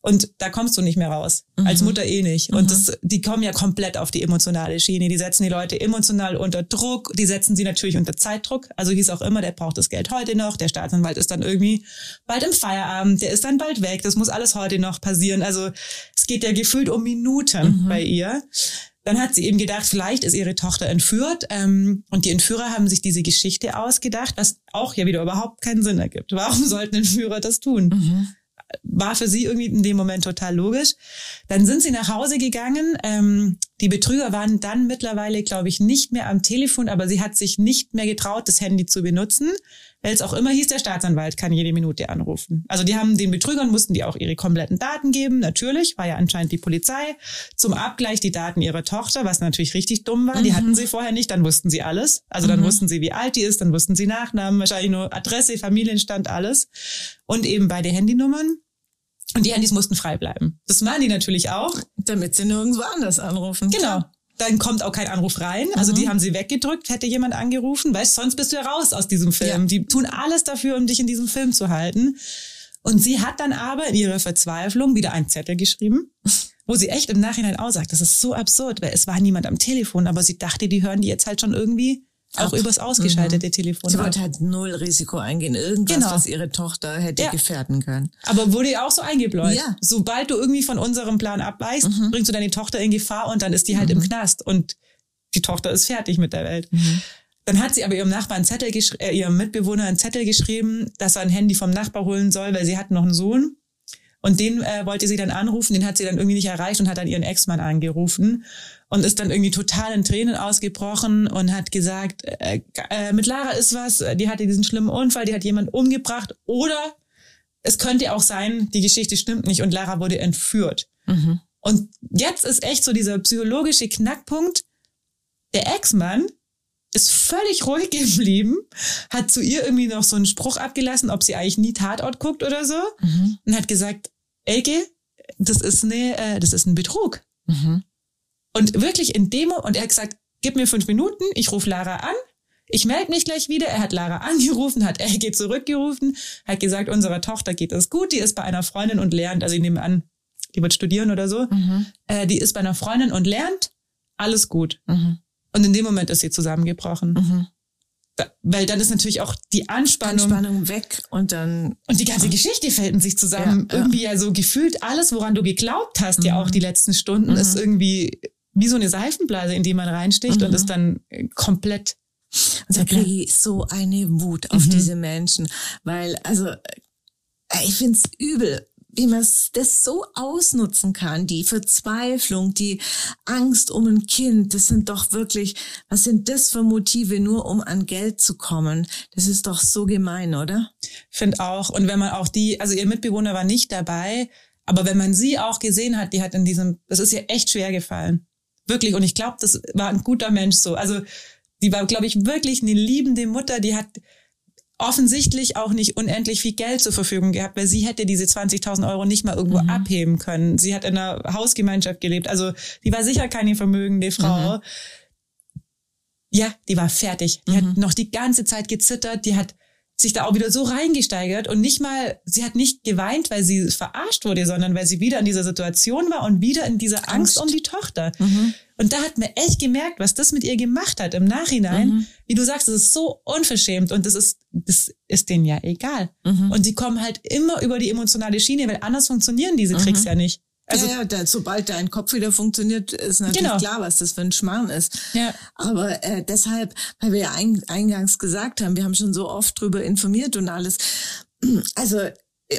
Und da kommst du nicht mehr raus. Mhm. Als Mutter eh nicht. Mhm. Und das, die kommen ja komplett auf die emotionale Schiene. Die setzen die Leute emotional unter Druck. Die setzen sie natürlich unter Zeitdruck. Also hieß auch immer, der braucht das Geld heute noch. Der Staatsanwalt ist dann irgendwie bald im Feierabend. Der ist dann bald weg. Das muss alles heute noch passieren. Also es geht ja gefühlt um Minuten mhm. bei ihr. Dann hat sie eben gedacht, vielleicht ist ihre Tochter entführt. Ähm, und die Entführer haben sich diese Geschichte ausgedacht, was auch ja wieder überhaupt keinen Sinn ergibt. Warum sollten Entführer das tun? Mhm war für sie irgendwie in dem Moment total logisch. Dann sind sie nach Hause gegangen. Ähm, die Betrüger waren dann mittlerweile, glaube ich, nicht mehr am Telefon, aber sie hat sich nicht mehr getraut, das Handy zu benutzen, weil es auch immer hieß, der Staatsanwalt kann jede Minute anrufen. Also die haben den Betrügern mussten die auch ihre kompletten Daten geben, natürlich, war ja anscheinend die Polizei. Zum Abgleich die Daten ihrer Tochter, was natürlich richtig dumm war. Mhm. Die hatten sie vorher nicht, dann wussten sie alles. Also dann mhm. wussten sie, wie alt die ist, dann wussten sie Nachnamen, wahrscheinlich nur Adresse, Familienstand, alles. Und eben beide Handynummern. Und die Handys mussten frei bleiben. Das machen die natürlich auch. Damit sie nirgendwo anders anrufen. Genau. Dann kommt auch kein Anruf rein. Also mhm. die haben sie weggedrückt, hätte jemand angerufen. Weißt, sonst bist du ja raus aus diesem Film. Ja. Die tun alles dafür, um dich in diesem Film zu halten. Und sie hat dann aber in ihrer Verzweiflung wieder einen Zettel geschrieben, wo sie echt im Nachhinein aussagt, das ist so absurd, weil es war niemand am Telefon, aber sie dachte, die hören die jetzt halt schon irgendwie auch Ab. übers ausgeschaltete mhm. Telefon. Sie wollte halt null Risiko eingehen. Irgendwas, genau. was ihre Tochter hätte ja. gefährden können. Aber wurde auch so eingebläut. Ja. Sobald du irgendwie von unserem Plan abweichst, mhm. bringst du deine Tochter in Gefahr und dann ist die halt mhm. im Knast. Und die Tochter ist fertig mit der Welt. Mhm. Dann hat sie aber ihrem Nachbarn Zettel äh, ihrem Mitbewohner einen Zettel geschrieben, dass er ein Handy vom Nachbar holen soll, weil sie hat noch einen Sohn. Und den äh, wollte sie dann anrufen, den hat sie dann irgendwie nicht erreicht und hat dann ihren Ex-Mann angerufen und ist dann irgendwie total in Tränen ausgebrochen und hat gesagt, äh, äh, mit Lara ist was, die hatte diesen schlimmen Unfall, die hat jemand umgebracht oder es könnte auch sein, die Geschichte stimmt nicht und Lara wurde entführt. Mhm. Und jetzt ist echt so dieser psychologische Knackpunkt. Der Ex-Mann ist völlig ruhig geblieben, hat zu ihr irgendwie noch so einen Spruch abgelassen, ob sie eigentlich nie Tatort guckt oder so mhm. und hat gesagt, Elke, das ist eine, äh, das ist ein Betrug. Mhm. Und wirklich in Demo, und er hat gesagt, gib mir fünf Minuten, ich rufe Lara an, ich melde mich gleich wieder. Er hat Lara angerufen, hat Elke zurückgerufen, hat gesagt, unserer Tochter geht es gut, die ist bei einer Freundin und lernt, also ich nehme an, die wird studieren oder so, mhm. äh, die ist bei einer Freundin und lernt, alles gut. Mhm. Und in dem Moment ist sie zusammengebrochen. Mhm weil dann ist natürlich auch die Anspannung, Anspannung weg und dann und die ganze Geschichte fällt in sich zusammen. Ja, irgendwie ja. ja so gefühlt alles, woran du geglaubt hast, mhm. ja auch die letzten Stunden, mhm. ist irgendwie wie so eine Seifenblase, in die man reinsticht mhm. und ist dann komplett. Und da kriege ich so eine Wut auf mhm. diese Menschen, weil also ich find's übel, wie man das so ausnutzen kann, die Verzweiflung, die Angst um ein Kind, das sind doch wirklich, was sind das für Motive, nur um an Geld zu kommen? Das ist doch so gemein, oder? Find auch. Und wenn man auch die, also ihr Mitbewohner war nicht dabei, aber wenn man sie auch gesehen hat, die hat in diesem, das ist ihr echt schwer gefallen. Wirklich. Und ich glaube, das war ein guter Mensch so. Also, die war, glaube ich, wirklich eine liebende Mutter, die hat, offensichtlich auch nicht unendlich viel Geld zur Verfügung gehabt, weil sie hätte diese 20.000 Euro nicht mal irgendwo mhm. abheben können. Sie hat in einer Hausgemeinschaft gelebt. Also die war sicher keine vermögende Frau. Mhm. Ja, die war fertig. Die mhm. hat noch die ganze Zeit gezittert. Die hat sich da auch wieder so reingesteigert und nicht mal, sie hat nicht geweint, weil sie verarscht wurde, sondern weil sie wieder in dieser Situation war und wieder in dieser Angst, Angst um die Tochter. Mhm. Und da hat man echt gemerkt, was das mit ihr gemacht hat im Nachhinein. Mhm. Wie du sagst, das ist so unverschämt und das ist, das ist denen ja egal. Mhm. Und die kommen halt immer über die emotionale Schiene, weil anders funktionieren diese Tricks mhm. ja nicht. Also, ja, ja da, sobald dein Kopf wieder funktioniert, ist natürlich genau. klar, was das für ein Schmarrn ist. Ja. Aber äh, deshalb, weil wir ja ein, eingangs gesagt haben, wir haben schon so oft drüber informiert und alles. Also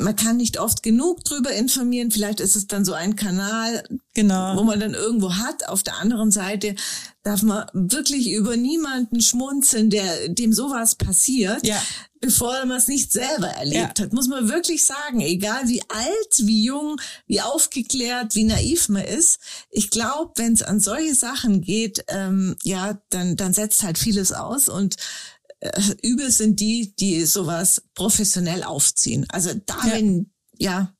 man kann nicht oft genug drüber informieren. Vielleicht ist es dann so ein Kanal, genau. wo man dann irgendwo hat. Auf der anderen Seite darf man wirklich über niemanden schmunzeln, der dem sowas passiert, ja. bevor man es nicht selber erlebt ja. hat. Muss man wirklich sagen, egal wie alt, wie jung, wie aufgeklärt, wie naiv man ist. Ich glaube, wenn es an solche Sachen geht, ähm, ja, dann dann setzt halt vieles aus und übel sind die, die sowas professionell aufziehen. Also da, ja. wenn, ja.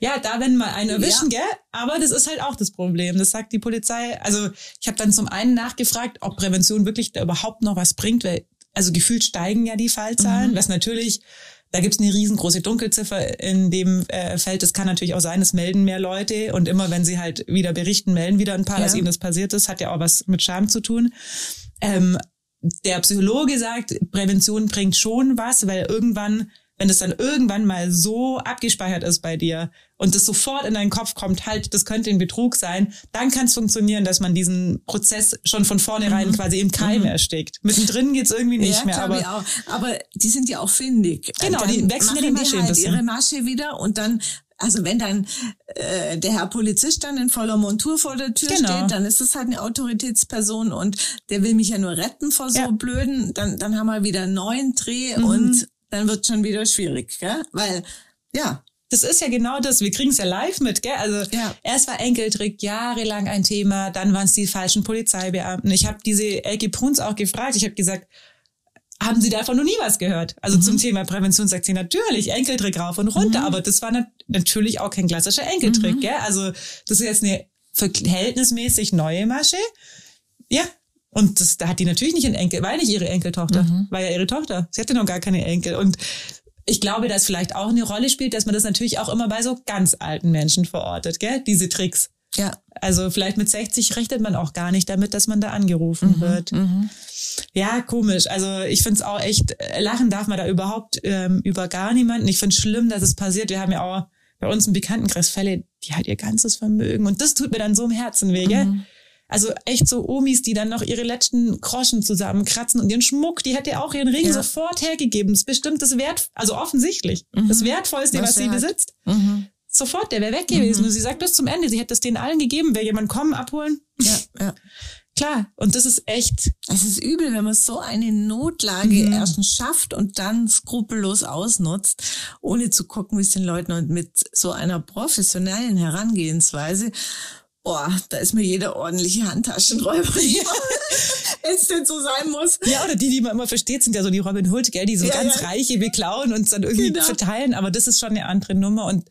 Ja, da wenn mal einen erwischen, ja. gell? Aber das ist halt auch das Problem. Das sagt die Polizei. Also ich habe dann zum einen nachgefragt, ob Prävention wirklich da überhaupt noch was bringt, weil also gefühlt steigen ja die Fallzahlen, mhm. was natürlich da gibt's eine riesengroße Dunkelziffer in dem äh, Feld. Es kann natürlich auch sein, es melden mehr Leute und immer wenn sie halt wieder berichten, melden wieder ein paar, ja. dass ihnen das passiert ist. Hat ja auch was mit Scham zu tun. Ähm, der Psychologe sagt, Prävention bringt schon was, weil irgendwann, wenn es dann irgendwann mal so abgespeichert ist bei dir und es sofort in deinen Kopf kommt, halt, das könnte ein Betrug sein, dann kann es funktionieren, dass man diesen Prozess schon von vornherein mhm. quasi im Keim mhm. erstickt. Mittendrin geht's irgendwie nicht ja, mehr. Aber, auch. aber die sind ja auch findig. Genau, dann die wechseln ihre Masche halt ihre Masche wieder und dann also wenn dann äh, der Herr Polizist dann in voller Montur vor der Tür genau. steht, dann ist es halt eine Autoritätsperson und der will mich ja nur retten vor so ja. blöden, dann, dann haben wir wieder einen neuen Dreh mhm. und dann wird schon wieder schwierig, gell? Weil, ja. Das ist ja genau das, wir kriegen es ja live mit, gell? Also ja. erst war Enkeltrick jahrelang ein Thema, dann waren es die falschen Polizeibeamten. Ich habe diese Elke Bruns auch gefragt, ich habe gesagt, haben sie davon noch nie was gehört. Also mhm. zum Thema Prävention sagt sie natürlich Enkeltrick rauf und runter, mhm. aber das war nat natürlich auch kein klassischer Enkeltrick, mhm. gell? Also das ist jetzt eine verhältnismäßig neue Masche. Ja. Und das, da hat die natürlich nicht einen Enkel, weil nicht ihre Enkeltochter, mhm. war ja ihre Tochter. Sie hatte noch gar keine Enkel. Und ich glaube, dass vielleicht auch eine Rolle spielt, dass man das natürlich auch immer bei so ganz alten Menschen verortet, gell? Diese Tricks. Ja. Also vielleicht mit 60 rechnet man auch gar nicht damit, dass man da angerufen mhm. wird. Mhm. Ja, komisch. Also ich finde es auch echt, äh, lachen darf man da überhaupt ähm, über gar niemanden. Ich finde es schlimm, dass es passiert. Wir haben ja auch bei uns im Bekanntenkreis Fälle, die hat ihr ganzes Vermögen. Und das tut mir dann so im Herzen weh, gell? Mhm. Also echt so Omis, die dann noch ihre letzten Groschen zusammenkratzen und ihren Schmuck, die hätte auch ihren Ring ja. sofort hergegeben. Das ist bestimmt das Wert, also offensichtlich, mhm. das Wertvollste, was, was sie besitzt. Sofort, der wäre weg gewesen. Mhm. Und sie sagt bis zum Ende, sie hätte es denen allen gegeben, wäre jemand kommen, abholen. Ja, ja. Klar, und das ist echt. Es ist übel, wenn man so eine Notlage mhm. erst schafft und dann skrupellos ausnutzt, ohne zu gucken, wie es den Leuten und mit so einer professionellen Herangehensweise Boah, da ist mir jeder ordentliche Handtaschenräuber, wenn es denn so sein muss. Ja, oder die, die man immer versteht, sind ja so die Robin Hood, gell, die so ja, ganz ja. reiche beklauen und dann irgendwie genau. verteilen, aber das ist schon eine andere Nummer und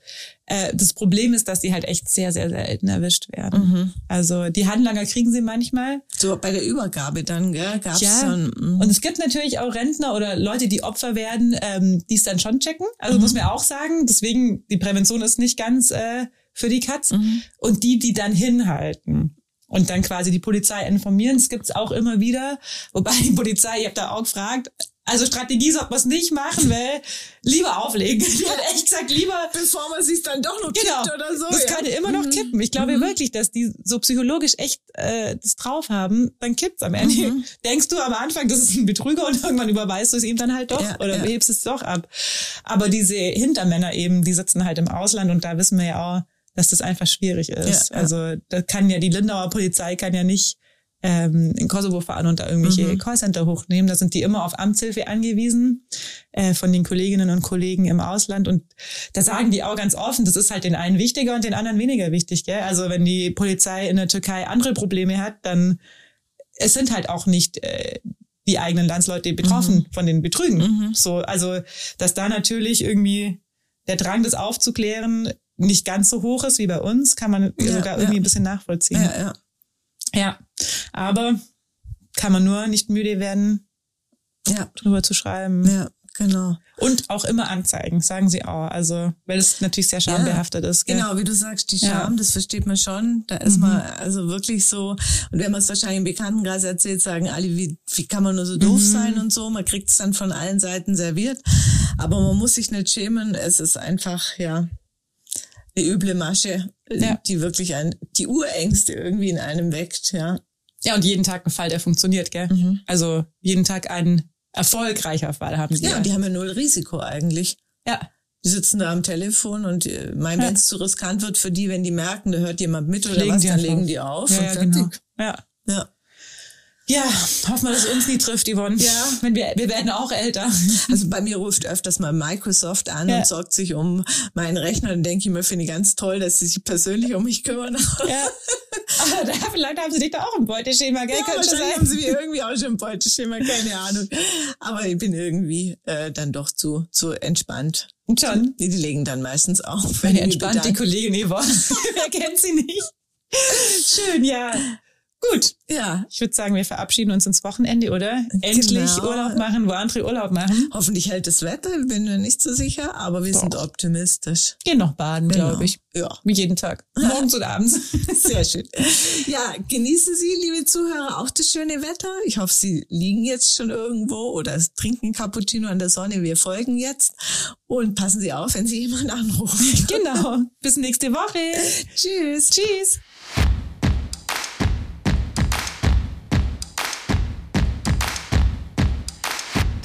äh, das Problem ist, dass die halt echt sehr, sehr selten erwischt werden. Mhm. Also die Handlanger kriegen sie manchmal. So bei der Übergabe dann, gell, gab's ja. dann. Mhm. Und es gibt natürlich auch Rentner oder Leute, die Opfer werden, ähm, die es dann schon checken. Also mhm. muss man auch sagen. Deswegen, die Prävention ist nicht ganz äh, für die Katz mhm. und die, die dann hinhalten und dann quasi die Polizei informieren. Das gibt's auch immer wieder, wobei die Polizei, ihr habt da auch gefragt, also Strategie sollte man es nicht machen, weil lieber auflegen. Die hat echt gesagt, lieber... Bevor man sich dann doch noch genau, kippt oder so. Das ja. kann immer noch mhm. kippen. Ich glaube mhm. wirklich, dass die so psychologisch echt äh, das drauf haben, dann kippt's am Ende. Mhm. Denkst du am Anfang, das ist ein Betrüger und irgendwann überweist du es ihm dann halt doch ja, oder ja. hebst es doch ab. Aber diese Hintermänner eben, die sitzen halt im Ausland und da wissen wir ja auch, dass das einfach schwierig ist. Ja, ja. Also da kann ja die Lindauer Polizei kann ja nicht ähm, in Kosovo fahren und da irgendwelche mhm. Callcenter hochnehmen. Da sind die immer auf Amtshilfe angewiesen äh, von den Kolleginnen und Kollegen im Ausland. Und da sagen die auch ganz offen, das ist halt den einen wichtiger und den anderen weniger wichtig. Gell? Also wenn die Polizei in der Türkei andere Probleme hat, dann es sind halt auch nicht äh, die eigenen Landsleute betroffen mhm. von den Betrügen. Mhm. So, also dass da natürlich irgendwie der Drang, das aufzuklären, nicht ganz so hoch ist wie bei uns, kann man ja, sogar irgendwie ein bisschen nachvollziehen. Ja, ja. ja, aber kann man nur nicht müde werden, ja. drüber zu schreiben. Ja, genau. Und auch immer anzeigen, sagen sie auch. Also, weil es natürlich sehr schambehaftet ja, ist. Gell? Genau, wie du sagst, die Scham, ja. das versteht man schon. Da ist mhm. man also wirklich so, und wenn man es wahrscheinlich im Bekanntenkreis erzählt, sagen alle, wie, wie kann man nur so doof mhm. sein und so. Man kriegt es dann von allen Seiten serviert. Aber man muss sich nicht schämen. Es ist einfach, ja, eine üble Masche, ja. die wirklich ein, die Urängste irgendwie in einem weckt, ja. Ja, und jeden Tag ein Fall, der funktioniert, gell? Mhm. Also jeden Tag ein erfolgreicher Fall haben sie. Ja, ja. und die haben ja null Risiko eigentlich. Ja. Die sitzen da am Telefon und äh, mein, ja. wenn es zu riskant wird für die, wenn die merken, da hört jemand mit oder legen was, dann legen die auf. Ja, ja, genau. ja. ja. Ja, hoffen wir, dass es uns nie trifft, Yvonne. Ja. Wenn wir, wir werden auch älter. Also bei mir ruft öfters mal Microsoft an ja. und sorgt sich um meinen Rechner. Dann denke ich mir, finde ich ganz toll, dass sie sich persönlich um mich kümmern. Ja. Aber da, vielleicht haben sie dich da auch im Beuteschema, gell? Ja, Kann wahrscheinlich sein. haben sie mich irgendwie auch schon im Beuteschema, keine Ahnung. Aber ich bin irgendwie äh, dann doch zu, zu entspannt. Schon. Die, die legen dann meistens auf. Wenn entspannt, die Kollegin Yvonne. Wer kennt sie nicht? Schön, ja. Gut. Ja. Ich würde sagen, wir verabschieden uns ins Wochenende, oder? Endlich genau. Urlaub machen, wo andere Urlaub machen. Hoffentlich hält das Wetter, bin mir nicht so sicher, aber wir Doch. sind optimistisch. Gehen noch baden, genau. glaube ich. Ja. Wie jeden Tag. Morgens und abends. Sehr schön. Ja, genießen Sie, liebe Zuhörer, auch das schöne Wetter. Ich hoffe, Sie liegen jetzt schon irgendwo oder trinken Cappuccino an der Sonne. Wir folgen jetzt und passen Sie auf, wenn Sie jemanden anrufen. Genau. Bis nächste Woche. Tschüss. Tschüss.